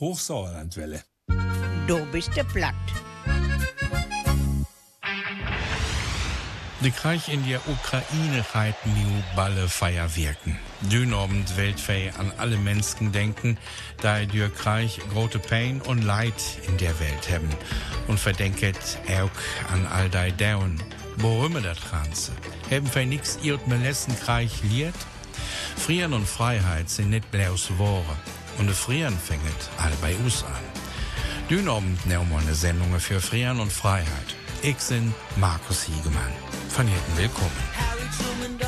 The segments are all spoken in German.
Hochsauerlandwelle. Du bist der platt. Die Krieg in der Ukraine reiten New Balle Feier wirken. Dünobend Weltfei an alle Menschen denken, da der Krieg große Pain und Leid in der Welt haben. Und verdenket auch an all die Down. Worümme das Transe? Haben wir nix ihrd Melessenkreich liert? Frieren und Freiheit sind nicht bloß Worte und frieren fängt all bei uns an. Dünobend nehmen wir eine Sendung für Frieren und Freiheit. Ich bin Markus Hiegemann. Von Hirten willkommen.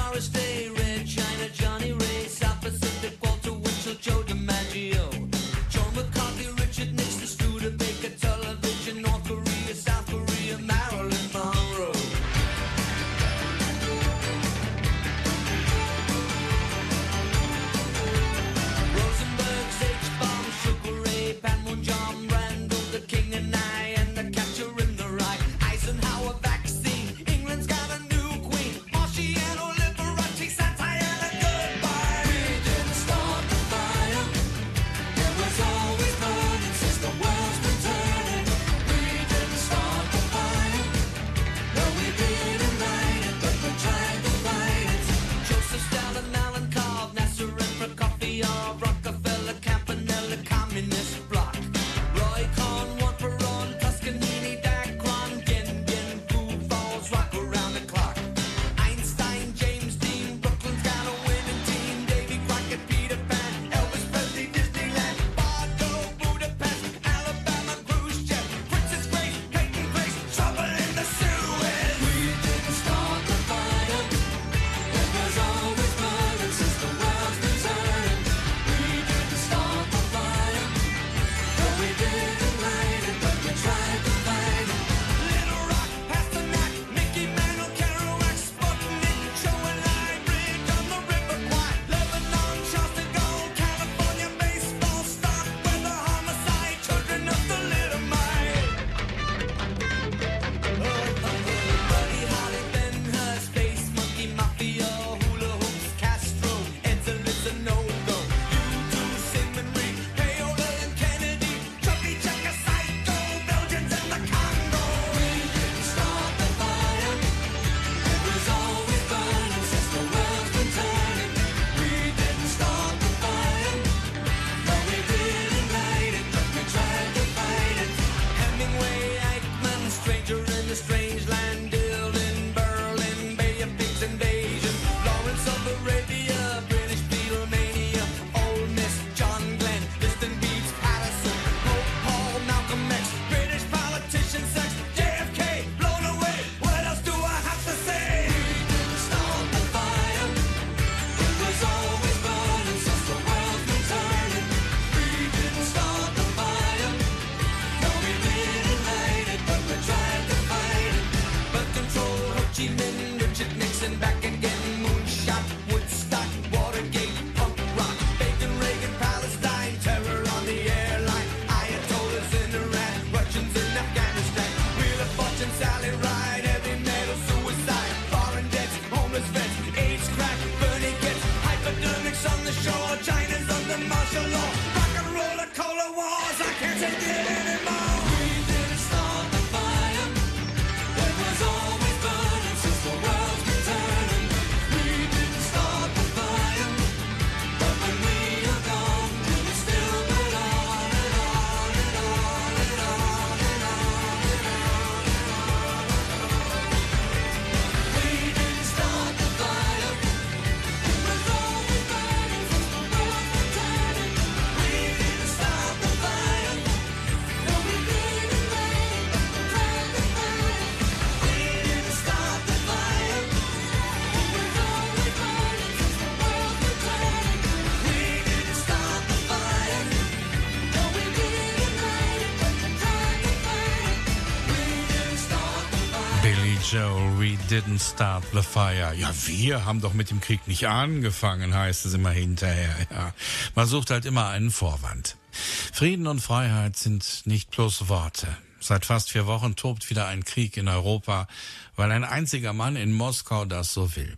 didn't start the fire. Ja, wir haben doch mit dem Krieg nicht angefangen, heißt es immer hinterher. Ja. Man sucht halt immer einen Vorwand. Frieden und Freiheit sind nicht bloß Worte. Seit fast vier Wochen tobt wieder ein Krieg in Europa, weil ein einziger Mann in Moskau das so will.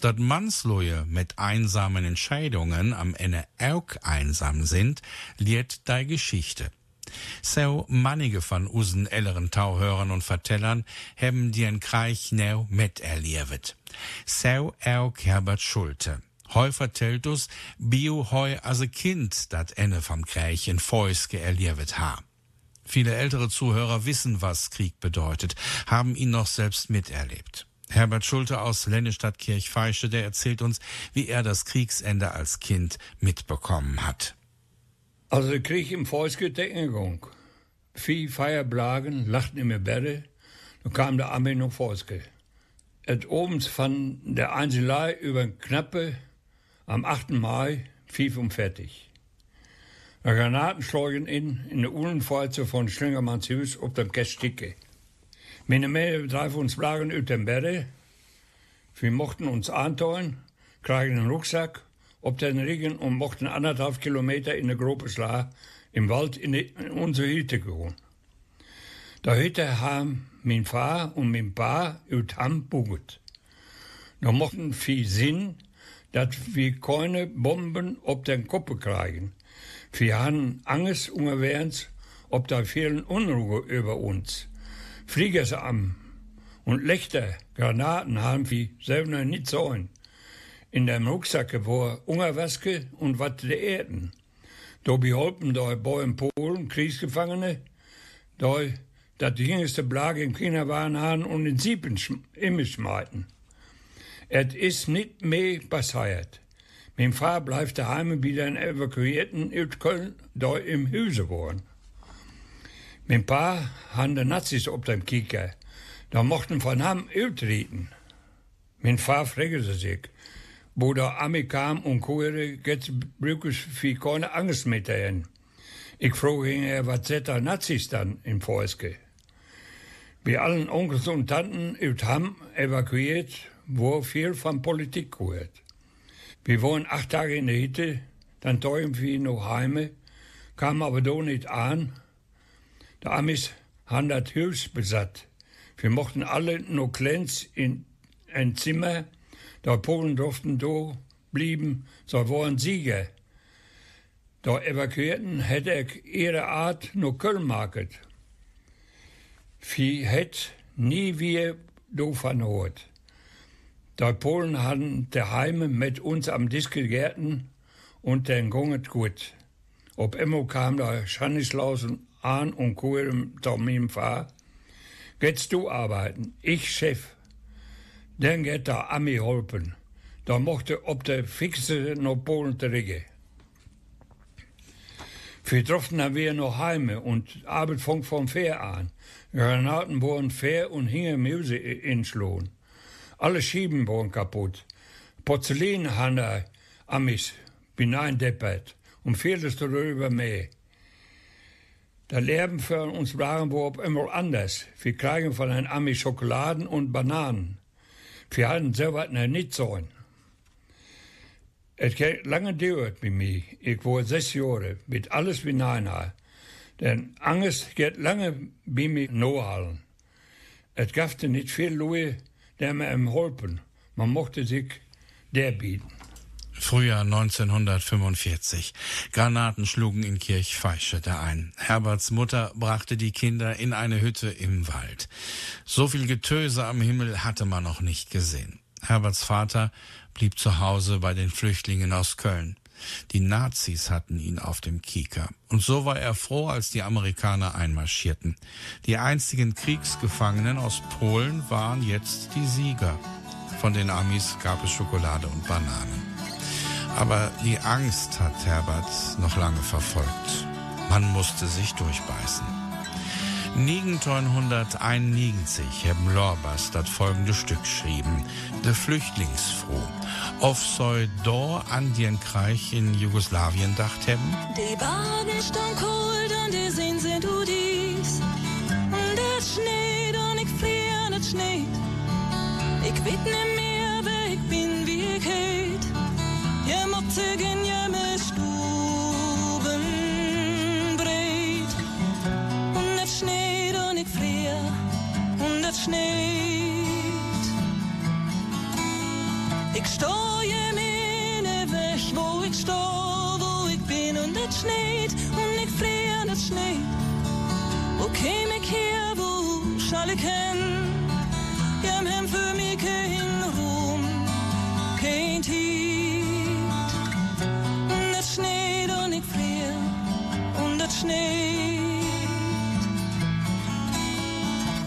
Dort Mannsleute mit einsamen Entscheidungen am Ende auch einsam sind, liert die Geschichte. So manige von unseren älteren Tauhörern und Vertellern haben den Kreich neu miterlebt. So auch Herbert Schulte. Heu vertellt us, bio heu as a Kind dat Ende vom Krieg in Fäuske erlebt ha. Viele ältere Zuhörer wissen, was Krieg bedeutet, haben ihn noch selbst miterlebt. Herbert Schulte aus Lennestadt Kirchfeische, der erzählt uns, wie er das Kriegsende als Kind mitbekommen hat. Also der Krieg im Fäuske der Ingung. Vieh Feierblagen lachten in mir Bälle, dann kam der Armee noch Fäuske. Et obens von der Einzelei über Knappe am 8. Mai, fief um fertig. Der Granaten schlugen in, in der Uhlenfeuze von Schlingermanns Hus auf dem Kästicke. Meine Männer dreifen uns Blagen über den Bälle. Wir mochten uns antun, kriegen einen Rucksack, ob den Regen und mochten anderthalb Kilometer in der Gruppe Schla im Wald in, die, in unsere Hütte gehen. Da Hütte haben mein Vater und mein Pa ut Ham buget. Da mochten viel Sinn, dass wir keine Bomben ob den Kopf kriegen. Wir haben Angst unterwegs, ob da vielen Unruhe über uns. Fliegers am und Lichter, Granaten haben wir selber nicht so. In dem Rucksack war Ungerwaske und was der Erden. Da beholpen da bei in Polen Kriegsgefangene, da dat die jüngste Blage im China waren haben und in Siepen immer schmeiten. Et is nicht mehr passiert. Mein Vater bleibt daheim bei den Evakuierten in Köln, da im Hüse wohnen. Mein Pa han de Nazis op dem Kieker. Da mochten von ham uitrieten. Mein Vater fragte sich, wo der Ami kam und kuere, jetzt brückes für keine Angst mit dahin. Ich frage ihn, was sind da Nazis dann im Fäuske? Wie allen Onkels und Tanten ut ham evakuiert, wo viel von Politik gehört. Wir waren acht Tage in der Hütte, dann teuren wir noch heime, kamen aber da nicht an. Die Amis haben das Haus besatt. Wir mochten alle nur kleins in ein Zimmer, da Polen durften da blieben, so waren Sieger. Da evakuierten hätte ich ihre Art nur Köln market. Wir hätt nie wieder davon gehört. Die Polen hatten daheim mit uns am gegessen und den gonget gut. Ob immer kam der Schanislaus an und kugeln zu meinem Vater. Gehst du arbeiten? Ich Chef. Dann geht der Ami holpen. Da mochte ob der Fixe noch Polen zurückgehen. Wir durften dann wieder noch heime und Arbeit fang vom Fair an. Granaten wurden fair und hingen Muse in Schlohn. Alle Schieben waren kaputt. Porzellan da Amis hineindeppert und vieles darüber mehr. Das Leben für uns waren wir immer anders. Wir kriegen von den Amis Schokoladen und Bananen. Wir hatten selber nicht so. Es hat lange gedauert mit mir. Ich war sechs Jahre, mit alles wie nein. Denn Angst geht lange bei mir nachhalten. Es gab nicht viel Louis, der mir holpen. Man mochte sich der bieten. Frühjahr 1945. Granaten schlugen in Kirchveischete ein. Herberts Mutter brachte die Kinder in eine Hütte im Wald. So viel Getöse am Himmel hatte man noch nicht gesehen. Herberts Vater blieb zu Hause bei den Flüchtlingen aus Köln. Die Nazis hatten ihn auf dem Kieker. Und so war er froh, als die Amerikaner einmarschierten. Die einzigen Kriegsgefangenen aus Polen waren jetzt die Sieger. Von den Amis gab es Schokolade und Bananen. Aber die Angst hat Herbert noch lange verfolgt. Man musste sich durchbeißen. Nigenton 191 haben Lorbas das folgende Stück schrieben. De Flüchtlingsfroh. Auf soll do an den Kreich in Jugoslawien dacht haben? Die Bahn ist dann kalt und die Seen sind du dies. Und es schneit und ich frier nicht schneit. Ich nicht mehr, wer ich bin, wie ich heit. Je moet tegen je Stuben breit und es schneit und ich friere und es schneit. Ich stehe meine Weg, wo ich stehe, wo ich bin und es schneit und ich friere und es schneit. Wo käme ich her, wo soll ich hin?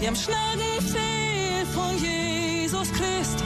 dem starken fehl von Jesus Christ.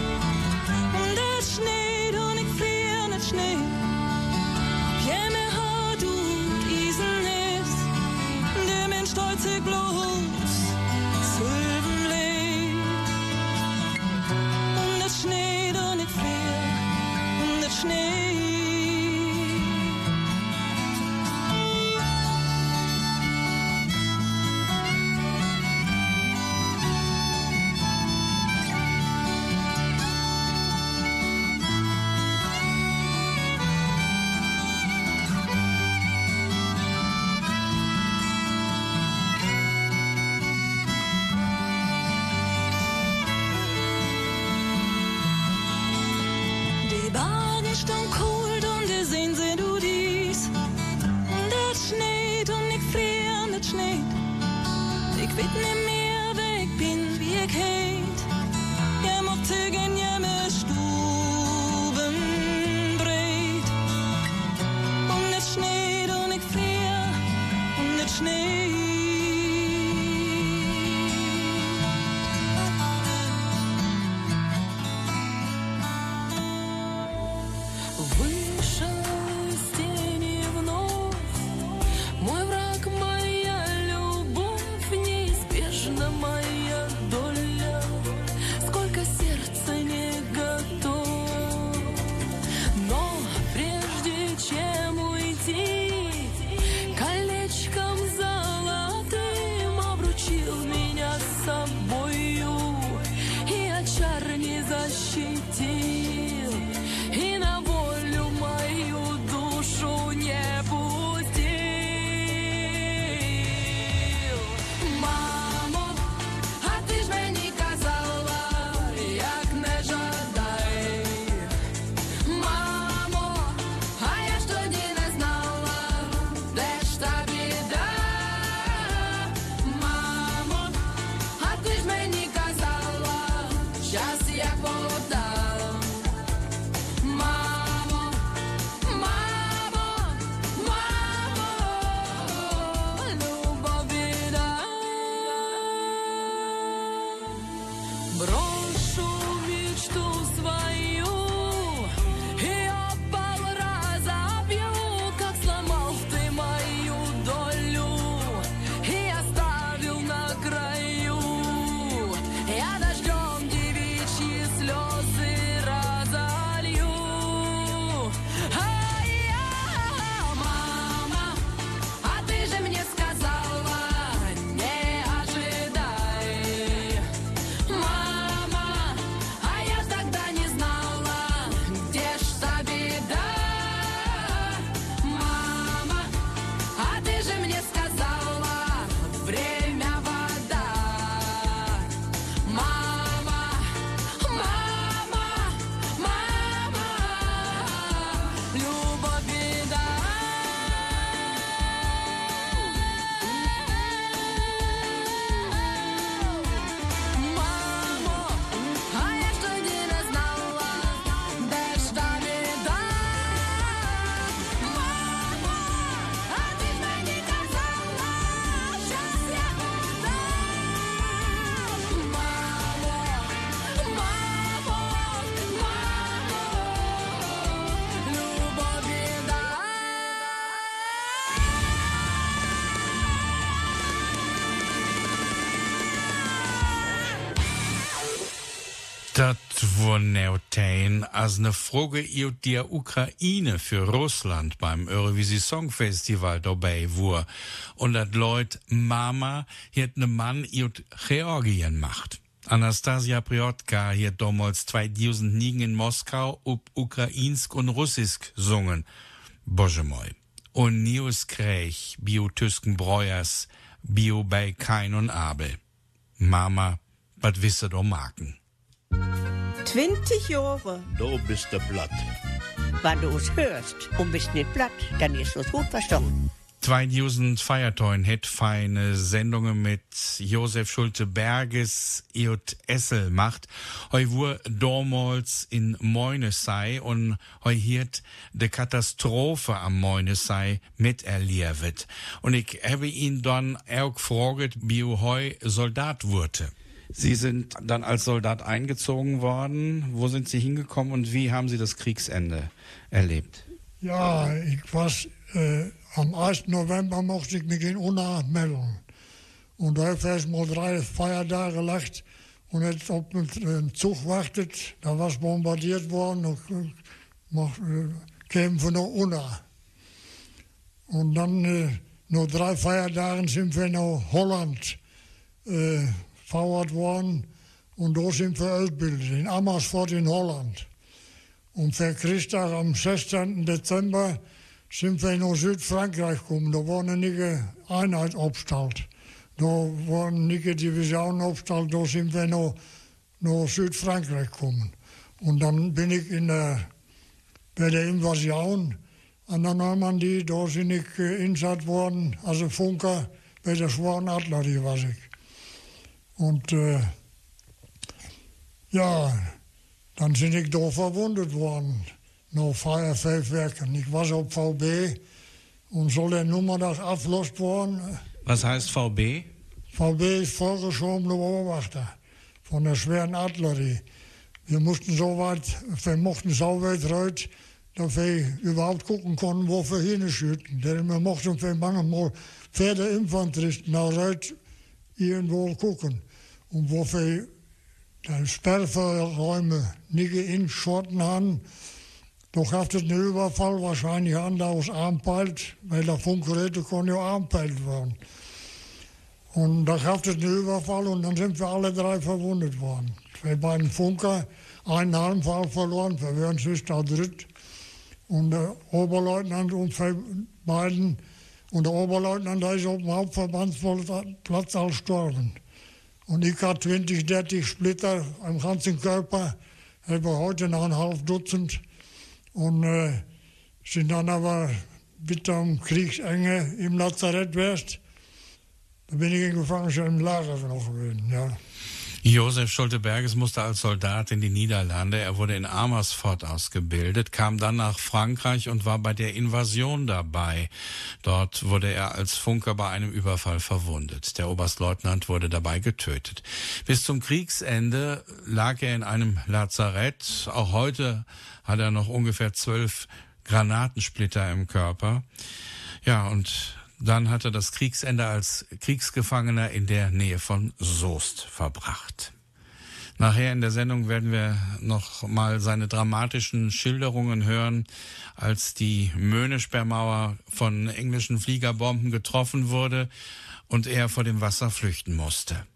Dvorneotain als eine Frage aus der Ukraine für Russland beim Eurovisie Songfestival dabei war und das Leut Mama hat ne Mann aus Georgien macht. Anastasia Priotka hat damals 2009 in Moskau ob Ukrainsk und Russisk sungen. Bojemoi. Und Nius Krech, Bio tüsken Breuers, Bio bei Kain und Abel. Mama, wat wisse do Marken. 20 Jahre. Du bist der Blatt. Wenn du es hörst und bist nicht Blatt, dann ist es gut verstanden. 2000 Feiertoin hätt feine Sendungen mit Josef Schulte Berges Iot Essel macht. Heu wur dormals in Moinesei und heu hiert de Katastrophe am Moinesei miterlebt. Und ich habe ihn dann auch gefragt, wie heu Soldat wurde. Sie sind dann als Soldat eingezogen worden. Wo sind Sie hingekommen und wie haben Sie das Kriegsende erlebt? Ja, ich war, äh, am 1. November mochte ich mich in Unna melden. Und da habe ich mal drei Feiertage gelegt und jetzt auf den Zug wartet. Da war bombardiert worden und äh, kämen von der Unna. Und dann, äh, nur drei Feiertagen sind wir nach Holland äh, verwahrt worden. Und da sind wir ausgebildet, in Amersfoort in Holland. Und für Christtag am 16. Dezember sind wir nach Südfrankreich gekommen. Da war eine nige Einheit aufgestellt. Da war eine nige Division aufgestellt, da sind wir nach, nach Südfrankreich gekommen. Und dann bin ich in der, bei der Invasion an der Normandie, da bin ich äh, worden, als Funker bei der Schweren Artillerie war ich. Und äh, ja, dann bin ich da verwundet worden, fünf Werken. Ich war auf VB und soll der Nummertag abgelost worden. Was heißt VB? VB ist vorgeschobene Beobachter von der schweren Artillerie. Wir mussten so weit, wir mochten so weit reut, dass wir überhaupt gucken konnten, wo wir hinschütten. Denn wir mochten für manchmal Pferdeinfanteristen nach reut irgendwo gucken. Und wo wir die Sperrfeuerräume nicht inschotten haben, da gab es einen Überfall, wahrscheinlich anders armpeilt, weil der Funkgeräte konnten ja armpeilt werden. Und da gab es einen Überfall und dann sind wir alle drei verwundet worden. Zwei beiden Funker, einen Armfall verloren, wir wären sonst da dritt. Und der Oberleutnant und zwei beiden, und der Oberleutnant, ist auf dem Hauptverbandsplatz gestorben. Und ich hatte 20, 30 Splitter am ganzen Körper, habe heute noch ein halb Dutzend. Und äh, sind dann aber bitte am Kriegsende im Lazarett wärst. Da bin ich in Gefangenschaft im Lager noch gewesen, ja. Josef Schulte-Berges musste als Soldat in die Niederlande. Er wurde in Amersfoort ausgebildet, kam dann nach Frankreich und war bei der Invasion dabei. Dort wurde er als Funker bei einem Überfall verwundet. Der Oberstleutnant wurde dabei getötet. Bis zum Kriegsende lag er in einem Lazarett. Auch heute hat er noch ungefähr zwölf Granatensplitter im Körper. Ja, und dann hat er das Kriegsende als Kriegsgefangener in der Nähe von Soest verbracht. Nachher in der Sendung werden wir noch mal seine dramatischen Schilderungen hören, als die Möhnesperrmauer von englischen Fliegerbomben getroffen wurde und er vor dem Wasser flüchten musste.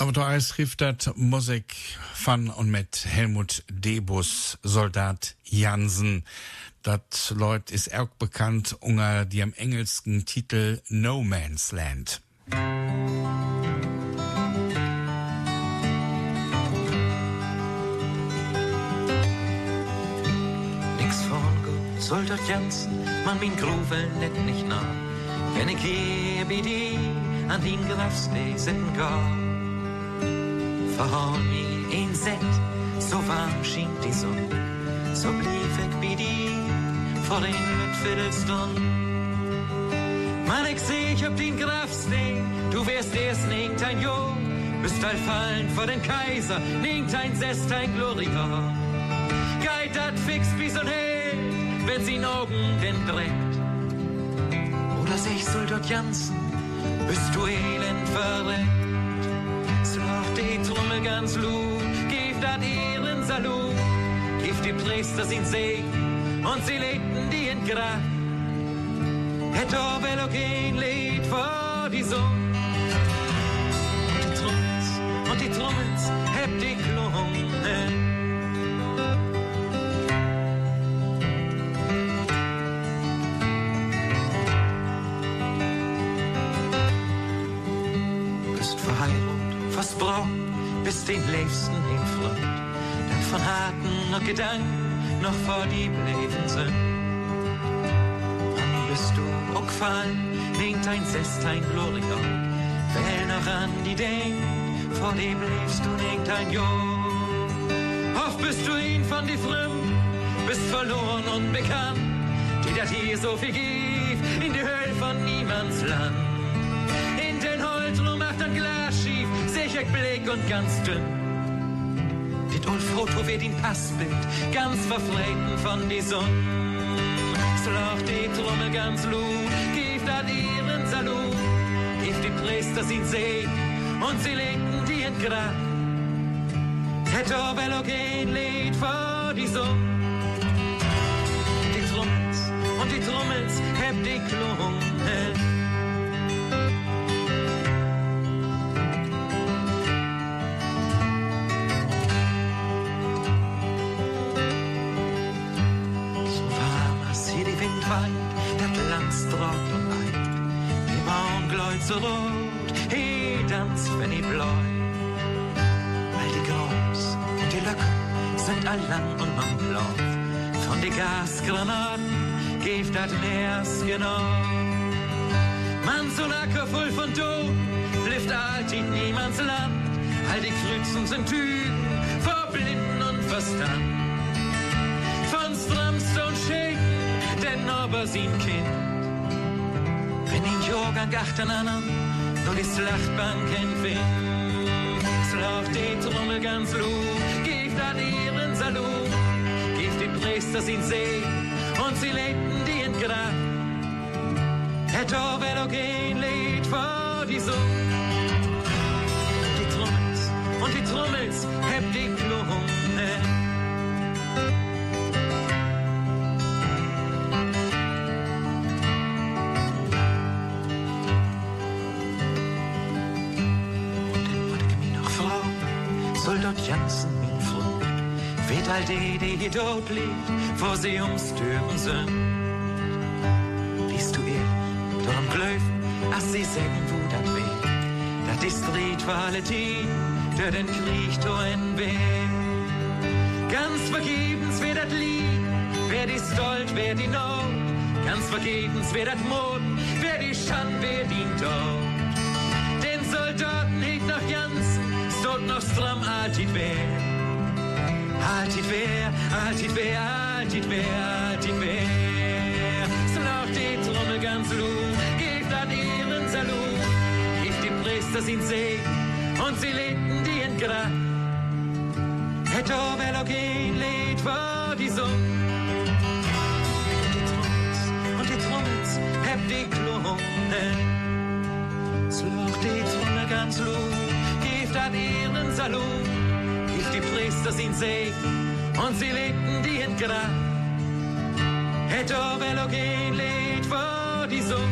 Aber da es trifft dat Musik von und mit Helmut Debus, Soldat Jansen. Dat Leut ist auch bekannt unter dem engelschen Titel No Man's Land. Nix von gut, Soldat Jansen, man min Gruvel net nicht nah. Wenn ich hier bei dir an den Grafsteg sitten gar. Verhorn mi ein Set, so warm schien die Sonne. So blieb ich bei dir vor den Viertelstunden. Mann, ich seh ich ob den Grafsteg, du wärst erst nicht ein Jo. Bist all fallen vor den Kaiser, nicht ein Sest, ein Glorior. Geit dat fix so'n Held, wenn sie in Augen denn drängt. Oder sech Soldat Jansen, bist du elend verreckt. Slag die Trommel ganz lut, gib dat Ehren Salut, gib die Priester sin Segen und sie legten die in Grab. Et Orbel auch kein Lied vor die Sonne. Und die Trommels, und die Trommels, heb die Klungen. Liebsten in Freund. Denn von harten und Gedanken noch vor die Bleiben sind. Wann bist du auch gefallen, winkt ein Sestein Gloria, wer noch an die denkt, vor die bleibst du nicht ein Jahr. Oft bist du ihn von die Fremden, bist verloren und bekannt, die dat hier so viel gibt, in die Höhle von niemands Land. In den Holzrum macht ein Glas schief, sicher blick und ganz dünn. Old Foto wird in Passbild, ganz verfreiten von die Sonne. Slach die Trommel ganz lut, gibt dat ihren Salut, gibt die Priester sin Segen und sie legten die in Grab. Het Orbello gehen Lied vor die Sonne. Die Trommels und die Trommels heb die Klungen. So rot, he dans, wenn i bläu. Weil die Groß und die Löcke sind all lang und man läuft. Von die Gasgranaten gibt dat Meers genau. Man so Lacke voll von Tod, blifft alltid niemands Land. All die Krützen sind Tüten, vor Blinden und Verstand von Stramstone Shaken, denn aber sin Kind. Jorgan gachten an, nur die Schlachtbank entfind. Slaucht die Trommel ganz luft, gibt an ihren Salut, gibt die Priester sin See und sie legten die in Grab. Et Orwell gehen Lied vor die Sonne. Die Trommels und die Trommels heb die Klungen. All det, det hier dort liegt, vor sie ums Türen sind. Liest du ihr, dort am Glöfen, as sie sägen, wo dat weh. Dat ist die, der den Krieg tun will. Ganz vergebens wer dat Lied, wer die Stolt, wer die Not. Ganz vergebens wer dat Mut, wer die Schand, wer die Tod. Den Soldaten hegt noch Jansen, stod noch stramm alltid wer. Alltid wer, alltid wer, alltid wer, alltid wer. So lauft die Trommel ganz lut, gibt an ihren Salut, gibt die Priester sin Segen und sie legten die in Grab. Et Orwell gehen Lied vor die Sonne. Heb die Klungen. Slaucht die Trommel ganz lut, gibt an ihren Salut, gibt die Priester sin Segen und sie legten die in Grab. Et Orwell gehen Lied vor die Trommels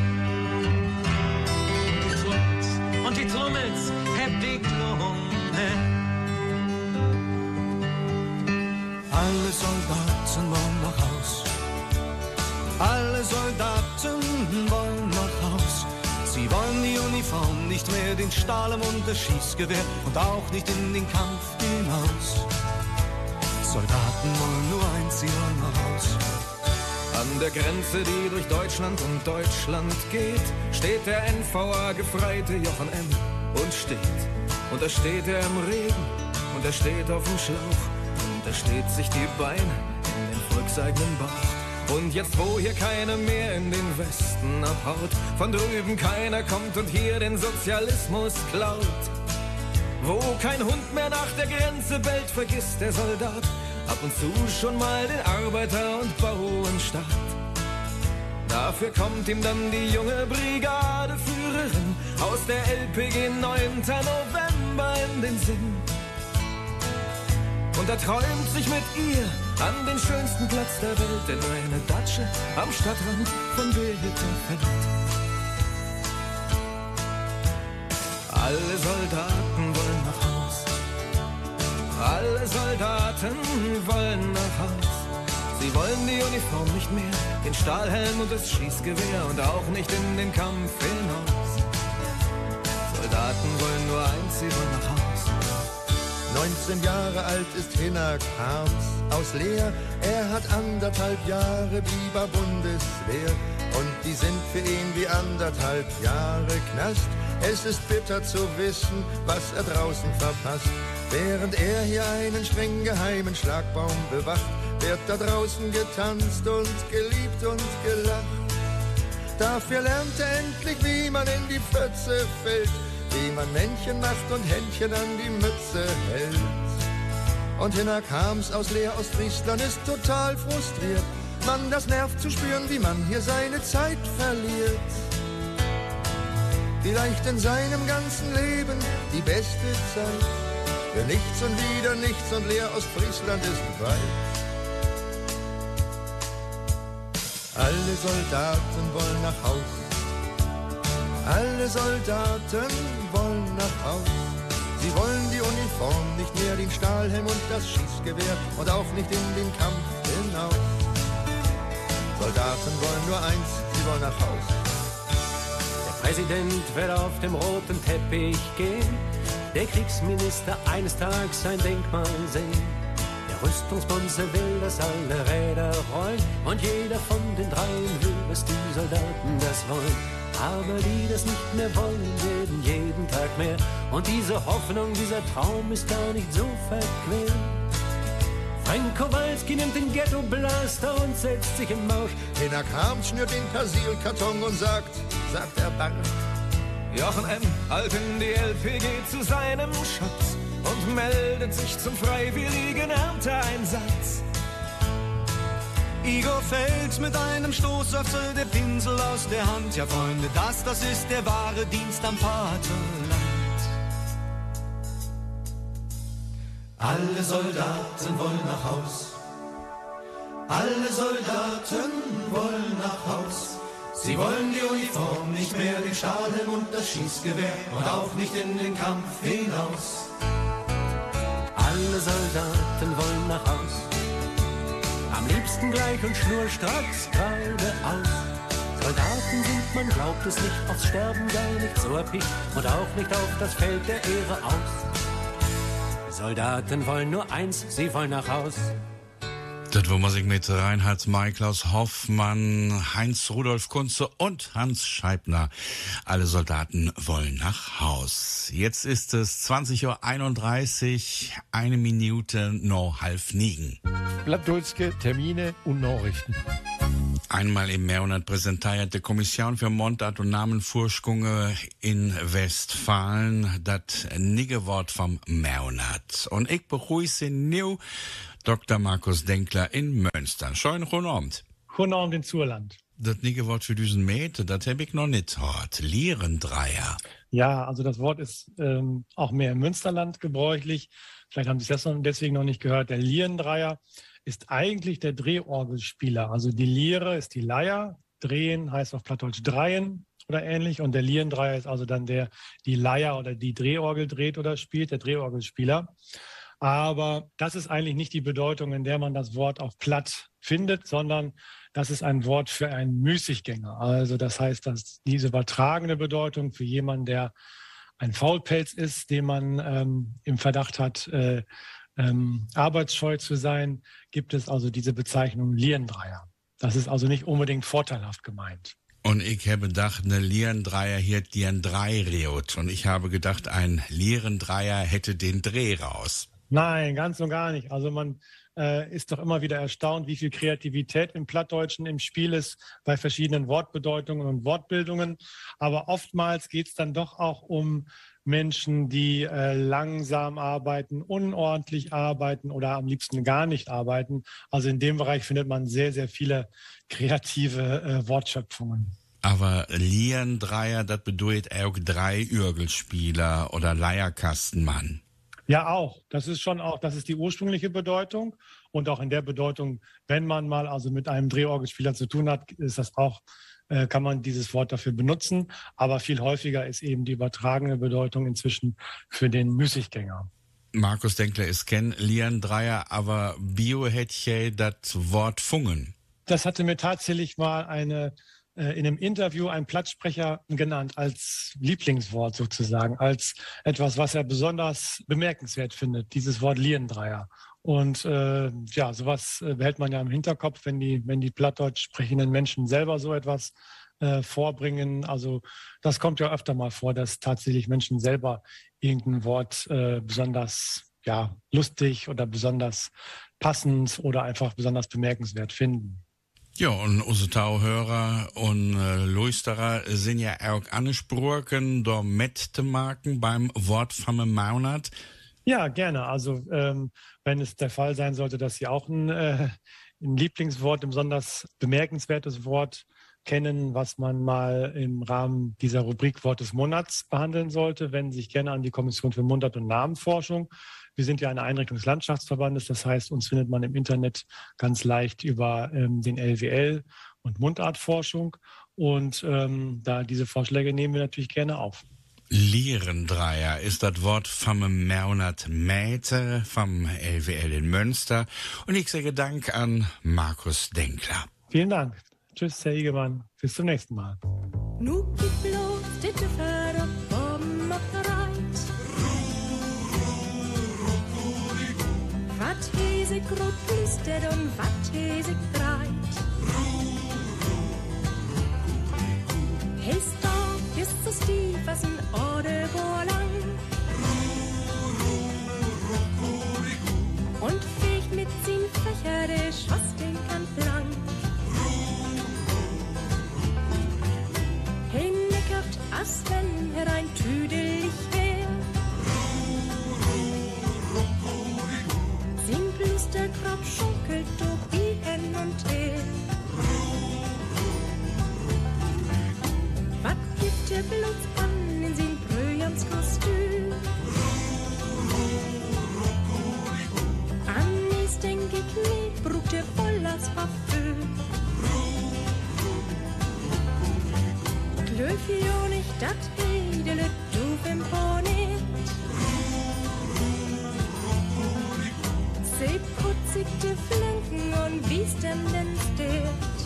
und die Trommels, heb die Klungen. Alle Soldaten wollen nach Haus. Alle Soldaten wollen nach Haus. Sie wollen die Uniform, nicht mehr den Stahl im und das Schießgewehr und auch nicht in den Kampf hinaus. Soldaten wollen nur wollen nach Haus. An der Grenze, die durch Deutschland und Deutschland geht, steht der NVA gefreite Jochen M. und steht. Und da steht er im Regen und er steht auf dem Schlauch und er steht sich die Beine in den volkseigenen Bauch. Und jetzt, wo hier keiner mehr in den Westen abhaut, von drüben keiner kommt und hier den Sozialismus klaut, wo kein Hund mehr nach der Grenze bellt, vergisst der Soldat ab und zu schon mal den Arbeiter- und Bauernstaat. Dafür kommt ihm dann die junge Brigadeführerin aus der LPG 9. November in den Sinn. Und er träumt sich mit ihr an den schönsten Platz der Welt, in eine Datsche am Stadtrand von Bitterfeld. Alle Soldaten wollen nach Haus. Alle Soldaten wollen nach Haus. Sie wollen die Uniform nicht mehr, den Stahlhelm und das Schießgewehr und auch nicht in den Kampf hinaus. Soldaten wollen nur eins, sie wollen nach Haus. 19 Jahre alt ist Hinner Harms aus Leer. Er hat anderthalb Jahre Biber Bundeswehr. Und die sind für ihn wie anderthalb Jahre Knast. Es ist bitter zu wissen, was er draußen verpasst. Während er hier einen streng geheimen Schlagbaum bewacht, wird da draußen getanzt und geliebt und gelacht. Dafür lernt er endlich, wie man in die Pfütze fällt, wie man Männchen macht und Händchen an die Mütze hält. Und Hinner Kams aus Leer Ostfriesland ist total frustriert. Man, das nervt zu spüren, wie man hier seine Zeit verliert. Vielleicht in seinem ganzen Leben die beste Zeit. Für nichts und wieder nichts und Leer Ostfriesland ist weit. Alle Soldaten wollen nach Haus. Alle Soldaten wollen nach Haus. Sie wollen die Uniform, nicht mehr den Stahlhelm und das Schießgewehr und auch nicht in den Kampf hinaus. Soldaten wollen nur eins, sie wollen nach Haus. Der Präsident wird auf dem roten Teppich gehen, der Kriegsminister eines Tages sein Denkmal sehen. Der Rüstungsbonze will, dass alle Räder rollen und jeder von den dreien will, dass die Soldaten das wollen. Aber die das nicht mehr wollen, werden jeden Tag mehr. Und diese Hoffnung, dieser Traum ist gar nicht so verquer. Frank Kowalski nimmt den Ghetto-Blaster und setzt sich im Mausch. Hinner Kams schnürt den Persilkarton und sagt, sagt er bang. Jochen M. halb in die LPG zu seinem Schutz und meldet sich zum freiwilligen Ernteeinsatz. Igor fällt mit einem Stoßwürfel der Pinsel aus der Hand. Ja, Freunde, das, das ist der wahre Dienst am Vaterland. Alle Soldaten wollen nach Haus. Alle Soldaten wollen nach Haus. Sie wollen die Uniform, nicht mehr den Stahlhelm und das Schießgewehr und auch nicht in den Kampf hinaus. Alle Soldaten wollen nach Haus. Am liebsten gleich und schnurstracks geradeaus. Soldaten sind, man glaubt es nicht, aufs Sterben gar nicht so erpicht und auch nicht auf das Feld der Ehre aus. Soldaten wollen nur eins, sie wollen nach Haus. Das war Musik mit Reinhard May, Klaus Hoffmann, Heinz Rudolf Kunze und Hans Scheibner. Alle Soldaten wollen nach Haus. Jetzt ist es 20.31 Uhr, eine Minute noch halb nigen. Blattdulske, Termine und Nachrichten. Einmal im Monat präsentiert die Kommission für Mondart und Namenvorschunge in Westfalen das Niggewort vom Monat. Und ich begrüße new Dr. Markus Denkler in Münster. Schönen guten Abend. Guten Abend in Zurland. Das Niggewort für diesen Mäte, das habe ich noch nicht gehört. Lierendreier. Ja, also das Wort ist ähm, auch mehr im Münsterland gebräuchlich. Vielleicht haben Sie es deswegen noch nicht gehört. Der Lierendreier ist eigentlich der Drehorgelspieler. Also die Lire ist die Leier, drehen heißt auf Plattdeutsch dreien oder ähnlich und der Lierendreier ist also dann der, die Leier oder die Drehorgel dreht oder spielt, der Drehorgelspieler. Aber das ist eigentlich nicht die Bedeutung, in der man das Wort auf Platt findet, sondern das ist ein Wort für einen Müßiggänger. Also das heißt, dass diese übertragene Bedeutung für jemanden, der ein Faulpelz ist, den man ähm, im Verdacht hat, äh, ähm, arbeitsscheu zu sein, gibt es also diese Bezeichnung Lierendreier. Das ist also nicht unbedingt vorteilhaft gemeint. Und ich habe gedacht, eine Lierendreier hier die ein Drei reot. Und ich habe gedacht, ein Lierendreier hätte den Dreh raus. Nein, ganz und gar nicht. Also man äh, ist doch immer wieder erstaunt, wie viel Kreativität im Plattdeutschen im Spiel ist bei verschiedenen Wortbedeutungen und Wortbildungen. Aber oftmals geht es dann doch auch um Menschen, die äh, langsam arbeiten, unordentlich arbeiten oder am liebsten gar nicht arbeiten. Also in dem Bereich findet man sehr, sehr viele kreative äh, Wortschöpfungen. Aber Lierendreier, das bedeutet auch drei Ürgelspieler oder Leierkastenmann. Ja, auch. Das ist schon auch, das ist die ursprüngliche Bedeutung. Und auch in der Bedeutung, wenn man mal also mit einem Drehorgelspieler zu tun hat, ist das auch, äh, kann man dieses Wort dafür benutzen. Aber viel häufiger ist eben die übertragene Bedeutung inzwischen für den Müßiggänger. Markus Denkler ist kein Lierendreier, aber Bio hätte das Wort fungen. Das hatte mir tatsächlich mal eine äh, in einem Interview einen Plattsprecher genannt als Lieblingswort sozusagen, als etwas, was er besonders bemerkenswert findet, dieses Wort Lierendreier. Und äh, ja, sowas äh, behält man ja im Hinterkopf, wenn die, wenn die plattdeutsch sprechenden Menschen selber so etwas äh, vorbringen. Also das kommt ja öfter mal vor, dass tatsächlich Menschen selber irgendein Wort äh, besonders ja, lustig oder besonders passend oder einfach besonders bemerkenswert finden. Ja, und unsere Tauhörer und äh, Luisterer sind ja auch angesprochen, da mitzumachen beim Wort vom Monat. Ja, gerne. Also ähm, wenn es der Fall sein sollte, dass Sie auch ein, äh, ein Lieblingswort, ein besonders bemerkenswertes Wort kennen, was man mal im Rahmen dieser Rubrik Wort des Monats behandeln sollte, wenden Sie sich gerne an die Kommission für Mundart- und Namenforschung. Wir sind ja eine Einrichtung des Landschaftsverbandes, das heißt, uns findet man im Internet ganz leicht über ähm, den LWL und Mundartforschung. Und ähm, da diese Vorschläge nehmen wir natürlich gerne auf. Lierendreier ist das Wort vom Monat Mäte vom LWL in Münster. Und ich sage Dank an Markus Denkler. Vielen Dank. Tschüss, Herr Igemann. Bis zum nächsten Mal. Wat hese grot blistet und wat hese greit. Hest doch ist so stief was ein Orde lang. Und fegt mit sin Fächer de Schwastinkant blank. Hinneckert as wenn herein tüdelig wär. Und her. Wat gibt der Blut an in sin Brüjans Kostüm? An is den gekniet, brugt er voll als Parfüm. Löf jo nicht dat Die Flanken und wie's denn denn steht.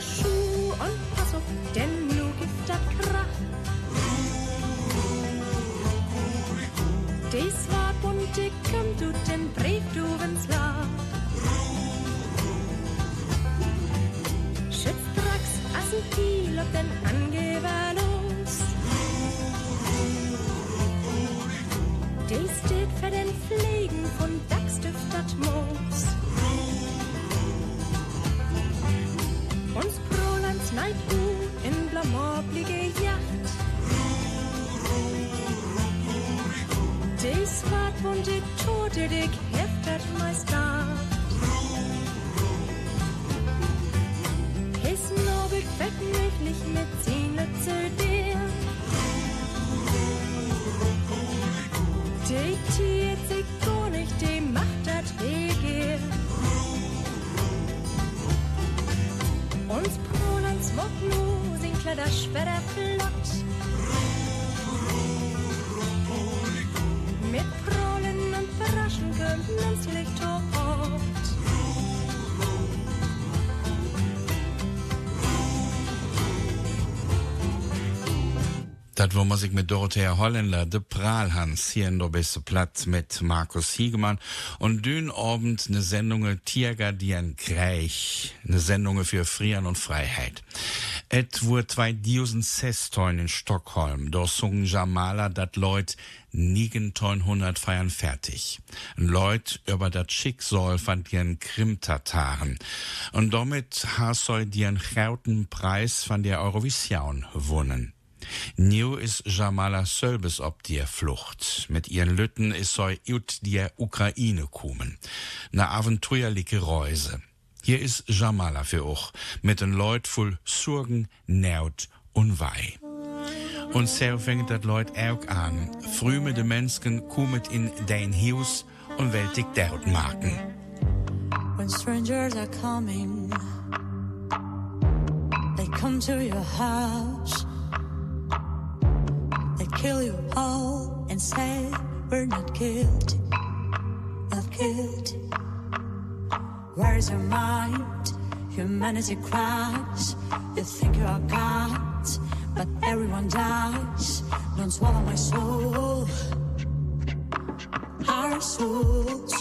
Schuh und pass auf, denn nu gibt dat Krach. Dies war bunte, komm du den Brief, du wenn's lag. Schützdrax, assen viel auf den Angeber steht für Das war Musik mit Dorothea Holländer, de Prahlhans, hier in der beste Platz mit Markus Hiegemann. Und dünn Abend eine Sendung Tiergardian Kreich, eine Sendung für Frieren und Freiheit. Et wurde 2016 in Stockholm, da sungen Jamala dat Leut 1900 feiern fertig. Leut über dat Schicksal von den Krim-Tataren. Und damit hast du den gauten Preis von der Eurovision gewonnen. New is Jamala Sölbes ob der Flucht. Mit ihren Lütten is soi ut der Ukraine kommen. Ne abenteuerliche Reise. Hier is Jamala für auch. Mit den Leut voll Sorgen, Naut und Weih. Und so fängt dat Leut auch an. Früh de Menschen kommet in dein Haus und weltig dort machen. When strangers are coming, they come to your house. Kill you all and say we're not guilty, not guilty. Where's your mind? humanity cries. You think you're God, but everyone dies. Don't swallow my soul, our souls.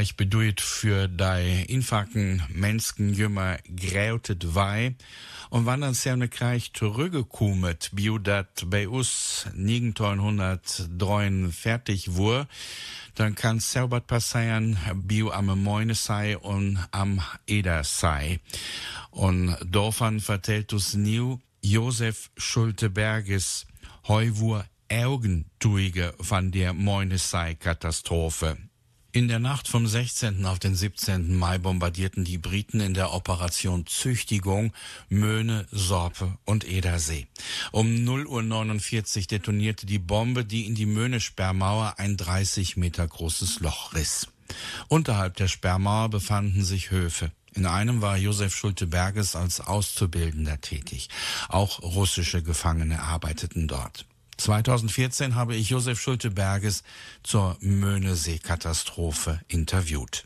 Kreich beduit für dei infaken Mensken jümmer gräutet wei. Und wann dann serne Kreich zurückgekommet, bio dat bei us 1903 fertig wur, dann kann selber passieren, bio am Moine sei und am Eder sei. Und Dorfan vertellt us new Josef Schulte-Berges Heuwur Augentuige von der Moinesei-Katastrophe. In der Nacht vom 16. auf den 17. Mai bombardierten die Briten in der Operation Züchtigung Möhne, Sorpe und Edersee. Um 0 Uhr 49 detonierte die Bombe, die in die Möhne-Sperrmauer ein 30 Meter großes Loch riss. Unterhalb der Sperrmauer befanden sich Höfe. In einem war Josef Schulte-Berges als Auszubildender tätig. Auch russische Gefangene arbeiteten dort. 2014 habe ich Josef Schulte-Berges zur Möhnesee-Katastrophe interviewt.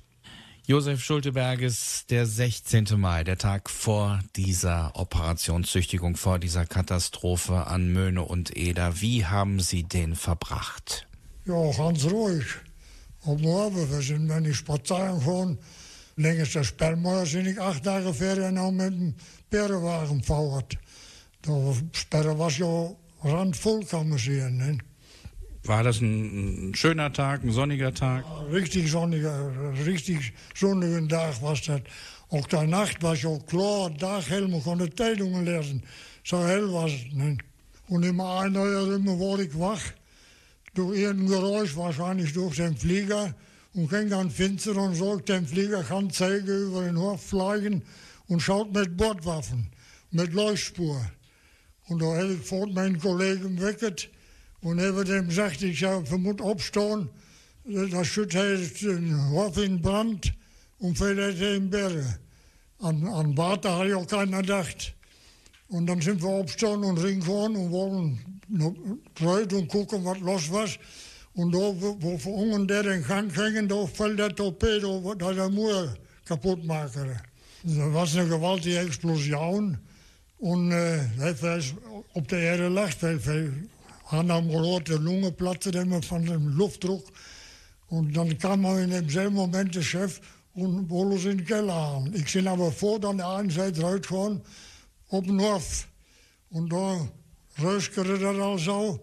Josef Schulte-Berges, der 16. Mai, der Tag vor dieser Operationszüchtigung, vor dieser Katastrophe an Möhne und Eder. Wie haben Sie den verbracht? Ja, ganz ruhig. Am Morgen, wir sind, wenn ich spazieren gefahren, längs der Sperrmauer sind ich acht Tage Ferien noch mit dem Bärenwagen gefahren. Da Sperre war ja randvoll, kann man sehen. Ne? War das ein, ein schöner Tag, ein sonniger Tag? Richtig sonniger, richtig sonnigen Tag was das. Auch der Nacht war ja klar, Tag hell, man konnte Zeitungen lesen. So hell war es. Ne? Und immer einer oder immer wurde ich wach. Durch irgendein Geräusch, wahrscheinlich durch den Flieger. Und ging dann finster und sagt, der Flieger kann zeigen über den Hof fliegen und schaut mit Bordwaffen, mit Leuchtspur. Und da hätte ich fort meinen Kollegen wecket und habe dem gesagt, ich vermut aufstehen, das Schütt hat den Hof in Brand und vielleicht in Berge. An, an Warte hat ja keiner gedacht. Und dann sind wir aufgestanden und ringefahren und wollen dreht und gucken, was los war. Und da, wo unten der den kann kriegen, da fällt der Torpedo, da der Mauer kaputt machen. Da war eine gewaltige Explosion. Und äh, hij was op de Erde hij, hij haben am rote Lunge platzt immer von dem Luftdruck. Und dann kam er in demselben Moment der Chef und wollte uns in den Keller haben. Ich bin aber vor dann der einen Seite rausgefahren, auf den Hof. Und da röskerte das also.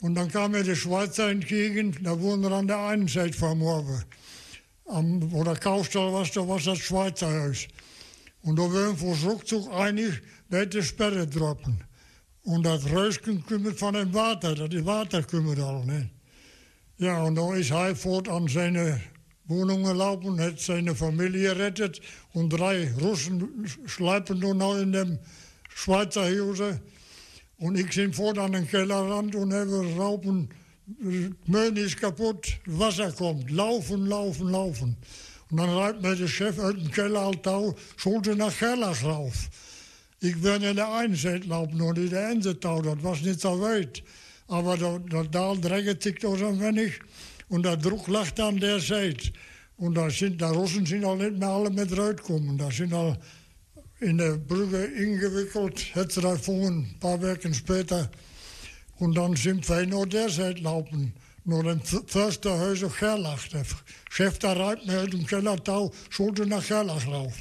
Und dann kam mir der Schweizer entgegen, da wurden wir an der einen Seite vom Hof. Am, wo der Kaufstall war, da war das Schweizer Haus. Und da waren wir Rückzug einig, wer die Sperre droppen. Und das Rösken kümmert von dem Water, die Water kümmert all nicht. Ja, und da ist er fort an seine Wohnung gelaufen, hat seine Familie gerettet und drei Russen schleifen nur noch in dem Schweizer Hause. Und ich bin fort an den Kellerrand und habe Raupen, Möhn ist kaputt, Wasser kommt, laufen, laufen, laufen. Und dann reibt mir der Chef uit dem Keller al touw, schulter nach Gerlach rauf. Ich bin in der einen Seite laufen und in der anderen Tau, das war nicht so weit. Aber der, der Dahl dreht sich da so ein wenig und der Druck lag an der Seite. Und da sind, die Russen sind al nicht mehr alle mit rausgekommen. Da sind al in der Brücke ingewickelt, hat sie da gefunden, ein paar Wochen später. Und dann sind wir der Seite laufen. Naar een Försterhuis op Gerlach. Der Chef da uit dem Kellertau, Schulter nach Gerlach rauf.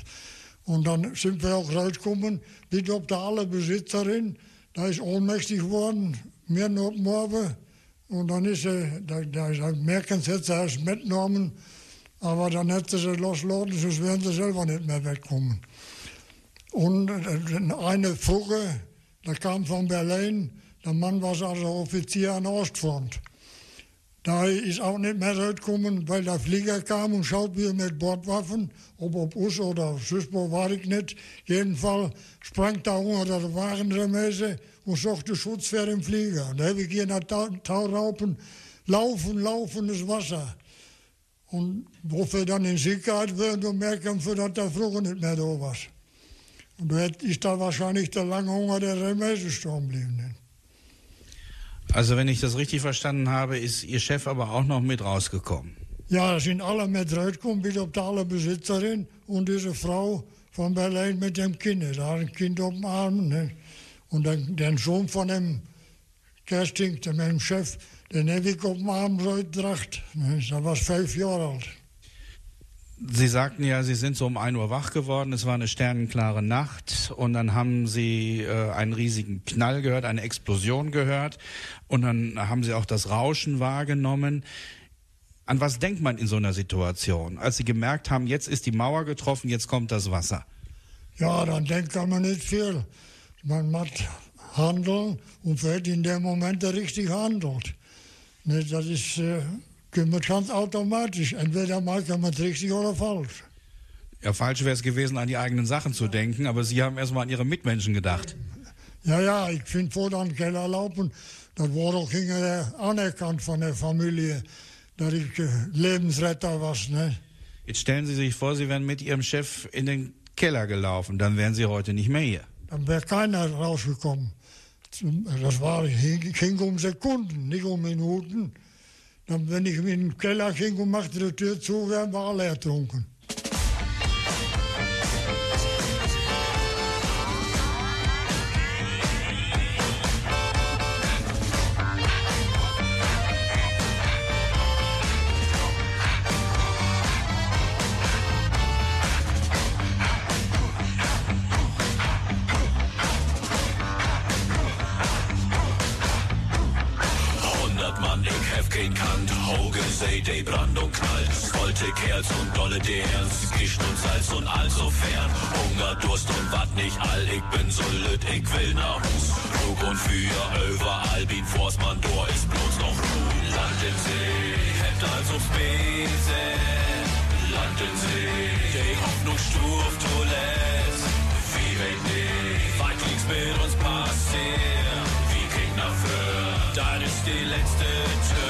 Und dann sind wir auch rausgekommen, der alle Besitzerin, da ist ohnmächtig geworden, mir nur morgen. Und dann ist sie, da, da ist er, merken sie, sie ist mitgenommen, aber dann hätte sie losgelassen, sonst wären sie selber nicht mehr weggekommen. Und äh, eine Fuge, der kam von Berlin, der Mann war also Offizier an Ostfront. Da ist auch nicht mehr rausgekommen, weil der Flieger kam und schaut wir mit Bordwaffen, ob auf uns oder wo war ich nicht. Jedenfalls sprang da unter der Warenremise und suchte Schutz für den Flieger. Und da habe ich hier nach Tau- Tauraupen laufen, laufendes Wasser. Und wo wir dann in Sicherheit werden, dann merken wir, dass der Flug nicht mehr da war. Und da ist da wahrscheinlich der lange Hunger der Remise stehen geblieben. Also wenn ich das richtig verstanden habe, ist Ihr Chef aber auch noch mit rausgekommen. Ja, sind alle mit rausgekommen, bis auf die Besitzerin und diese Frau von Berlin mit dem Kind. Da hat ein Kind auf dem Arm. Ne? Und dann, der Sohn von dem Kersting, dem Chef, den habe ich auf dem Arm rausgebracht. Ne? Da war fünf Jahre alt. Sie sagten ja, Sie sind so um 1 Uhr wach geworden. Es war eine sternenklare Nacht und dann haben Sie äh, einen riesigen Knall gehört, eine Explosion gehört und dann haben Sie auch das Rauschen wahrgenommen. An was denkt man in so einer Situation, als Sie gemerkt haben, jetzt ist die Mauer getroffen, jetzt kommt das Wasser? Ja, dann denkt man nicht viel. Man muss handeln und wird in dem Moment richtig handelt. Das ist äh, kommt ganz automatisch. Entweder macht man es richtig oder falsch. Ja, falsch wäre es gewesen, an die eigenen Sachen zu denken, aber Sie haben erstmal an Ihre Mitmenschen gedacht. Ja, ja, ich finde vor den Keller laufen, das war doch hinterher anerkannt von der Familie, dass ich Lebensretter war. Ne? Jetzt stellen Sie sich vor, Sie wären mit Ihrem Chef in den Keller gelaufen, dann wären Sie heute nicht mehr hier. Dann wäre keiner rausgekommen. Das war, ging um Sekunden, nicht um Minuten. Dann, wenn ich in den Keller ging und machte die Tür zu, wir alle ertrunken. Und dolle Derns, Gischt und Salz und also fern. Hunger, Durst und wat nicht all, ich bin so lütt, ich will nach Hus. Ruck und Für, überall, bin Forstmann, Tor ist bloß noch Ruh. Land in See, hebt also Spese. Land in See, die Hoffnung stuft zuletzt. Wie wenn nicht, weit nichts mit uns passiert. Wie krieg nach Föhr, das ist die letzte Turn.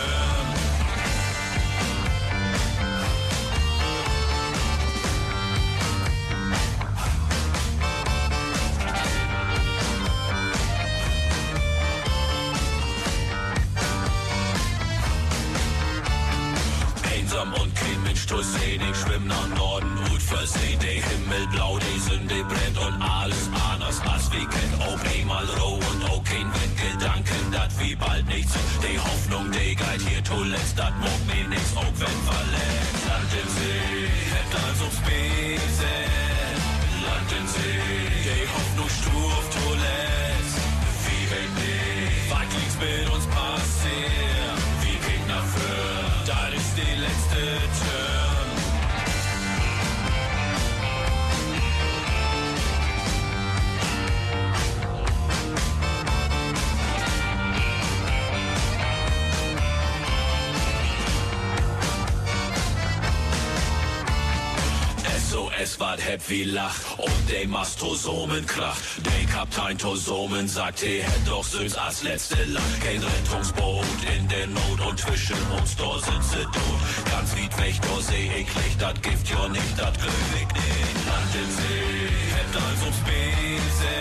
Ward heb wie Lach und de Mastosomen krach. De Kaptein Tosomen sagt, he hätt doch süß als letzte Lach. Kein Rettungsboot in der Not und zwischen uns da sitze tot. Ganz weit weg, da seh ich Licht, dat Gift ja nicht, dat Glück nicht. Land in See, hätt als aufs Bese.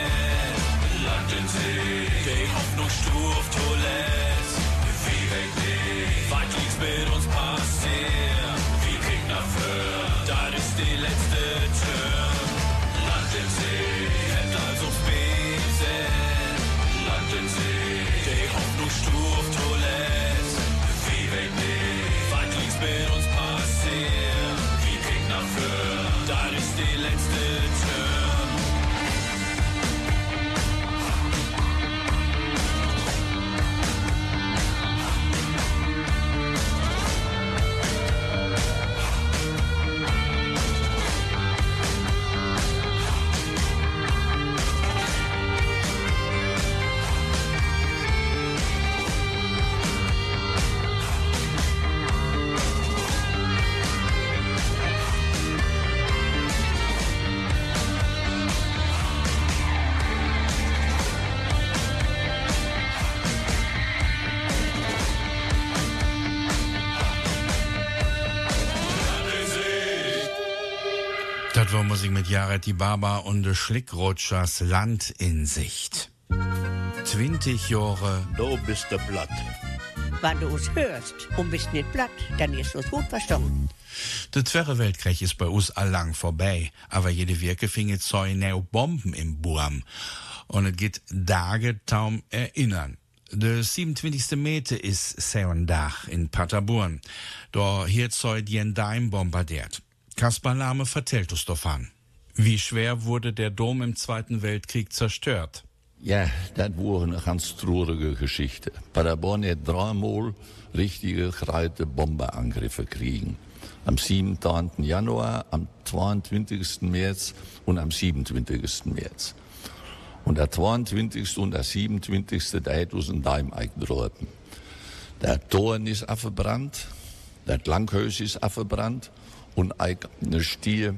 Land in See, de Hoffnung stuft zuletzt. Wie weg nicht, was liegt's mit uns Jared die Baba und de Schlickrutschers Land in Sicht. 20 Jahre. Du bist der Blatt. Wenn du uns hörst und bist nicht platt, dann ist es gut verstanden. Der Zweite Weltkrieg ist bei uns allang vorbei, aber jede Wirke finge zwei neu Bomben im Burm. Und es geht Tage taum erinnern. Der 27. Meter ist sein Dach in Paderborn. Da hier zwei die Daim bombardiert. Kaspar Lahme vertellt uns davon. Wie schwer wurde der Dom im Zweiten Weltkrieg zerstört? Ja, das war eine ganz traurige Geschichte. Paderborn hat dreimal richtige gereihte Bomberangriffe kriegen. Am 27. Januar, am 22. März und am 27. März. Und der 22. und der 27. da hat uns ein Daim eingedroht. Der Toren ist abgebrannt, das Langhaus ist abgebrannt und eine Stier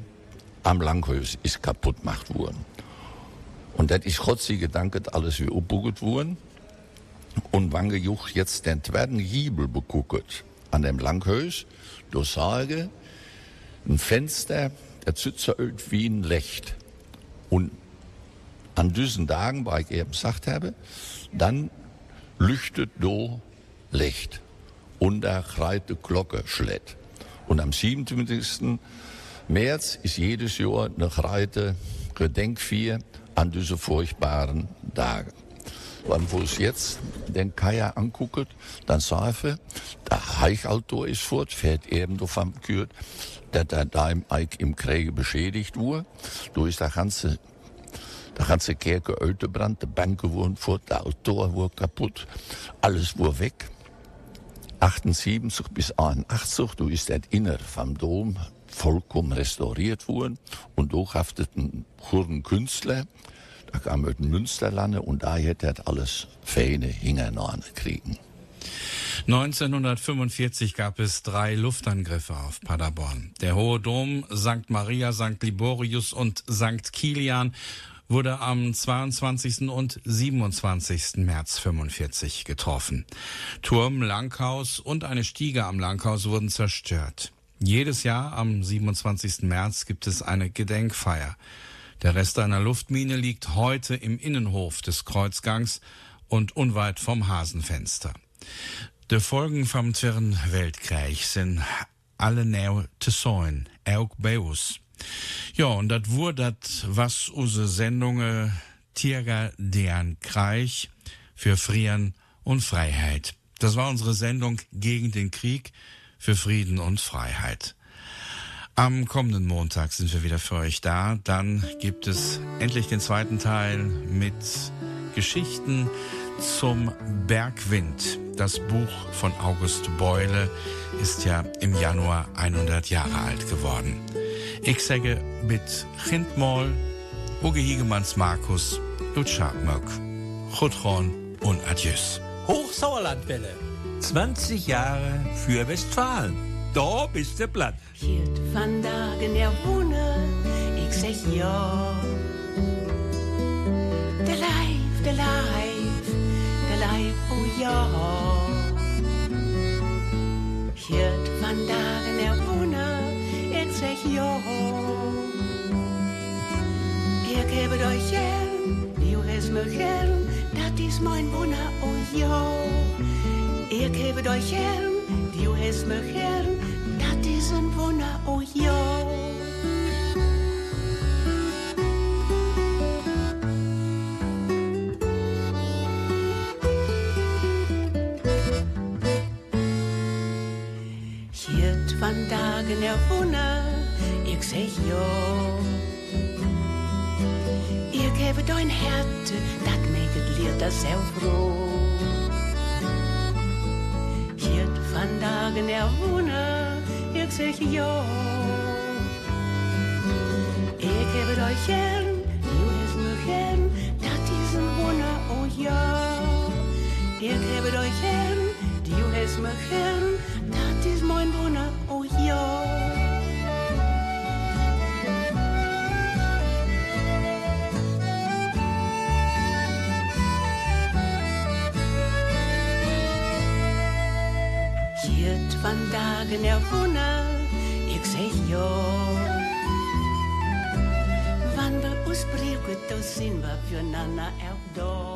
am Langhaus ist kaputt gemacht worden. Und das ist sei Dank alles wie abgebaut worden. Und wenn ich jetzt den zweiten Giebel beguckt an dem Langhaus, da sage ein Fenster, der sitzt wie ein Licht. Und an diesen Tagen, weil ich eben gesagt habe, dann leuchtet da Licht und der kreite Glocke schlägt. Und am 27. März ist jedes Jahr eine kreite Gedenkfeier an diese furchtbaren Tage. Wenn wir uns jetzt den Kaya angucken, dann sagen wir, der Heichautor ist fort, fährt eben davon gehört, dass der Daim Eik im Krieg beschädigt wurde. Ist der ganze der ganze Kerke uitgebrannt, de Banken wurden fort, der Autor wurde kaputt, alles wurde weg. 78 bis 81, du ist das Inner vom Dom vollkommen restauriert worden und da hafteten Kurden Künstler, da kam aus dem Münsterlande und da hätte er alles feine Hingernahne kriegen. 1945 gab es drei Luftangriffe auf Paderborn. Der Hohe Dom, St. Maria, St. Liborius und St. Kilian wurde am 22. und 27. März 45 getroffen. Turm, Langhaus und eine Stiege am Langhaus wurden zerstört. Jedes Jahr am 27. März gibt es eine Gedenkfeier. Der Rest einer Luftmine liegt heute im Innenhof des Kreuzgangs und unweit vom Hasenfenster. Die Folgen vom Zweiten Weltkrieg sind alle näu te sein, auch bei uns. Ja, und das wurde das, was unsere Sendungen Tierger deren Kreich für Frieren und Freiheit. Das war unsere Sendung gegen den Krieg für Frieden und Freiheit. Am kommenden Montag sind wir wieder für euch da. Dann gibt es endlich den zweiten Teil mit Geschichten zum Bergwind. Das Buch von August Beule ist ja im Januar 100 Jahre alt geworden. Ich sage mit Chintmol, Uge Higemanns Markus, Lutz Scharpmöck, Chutron und Adieus. Hochsauerlandwelle. 20 Jahre für Westfalen. Da bist du platt. Hiert vandaag er wonen, ik zeg ja. De lijf, de lijf, de lijf, oh ja. Hiert vandaag er wonen, ik zeg ja. Ik heb het euch gern, du hast mich gern, dat is mijn wunder, oh ja. Heb het euch gern, du hast mich gern, dat is een wunder, oh ja. Hiert vandaag er wunder, ik zeg ja. Ik heb het een hart, dat maakt het leer dat βουνά, η yo Hiert vandaag er wonen, ik zeg ja. Wanneer we ons breken, dan zien we voor Nana elk dag.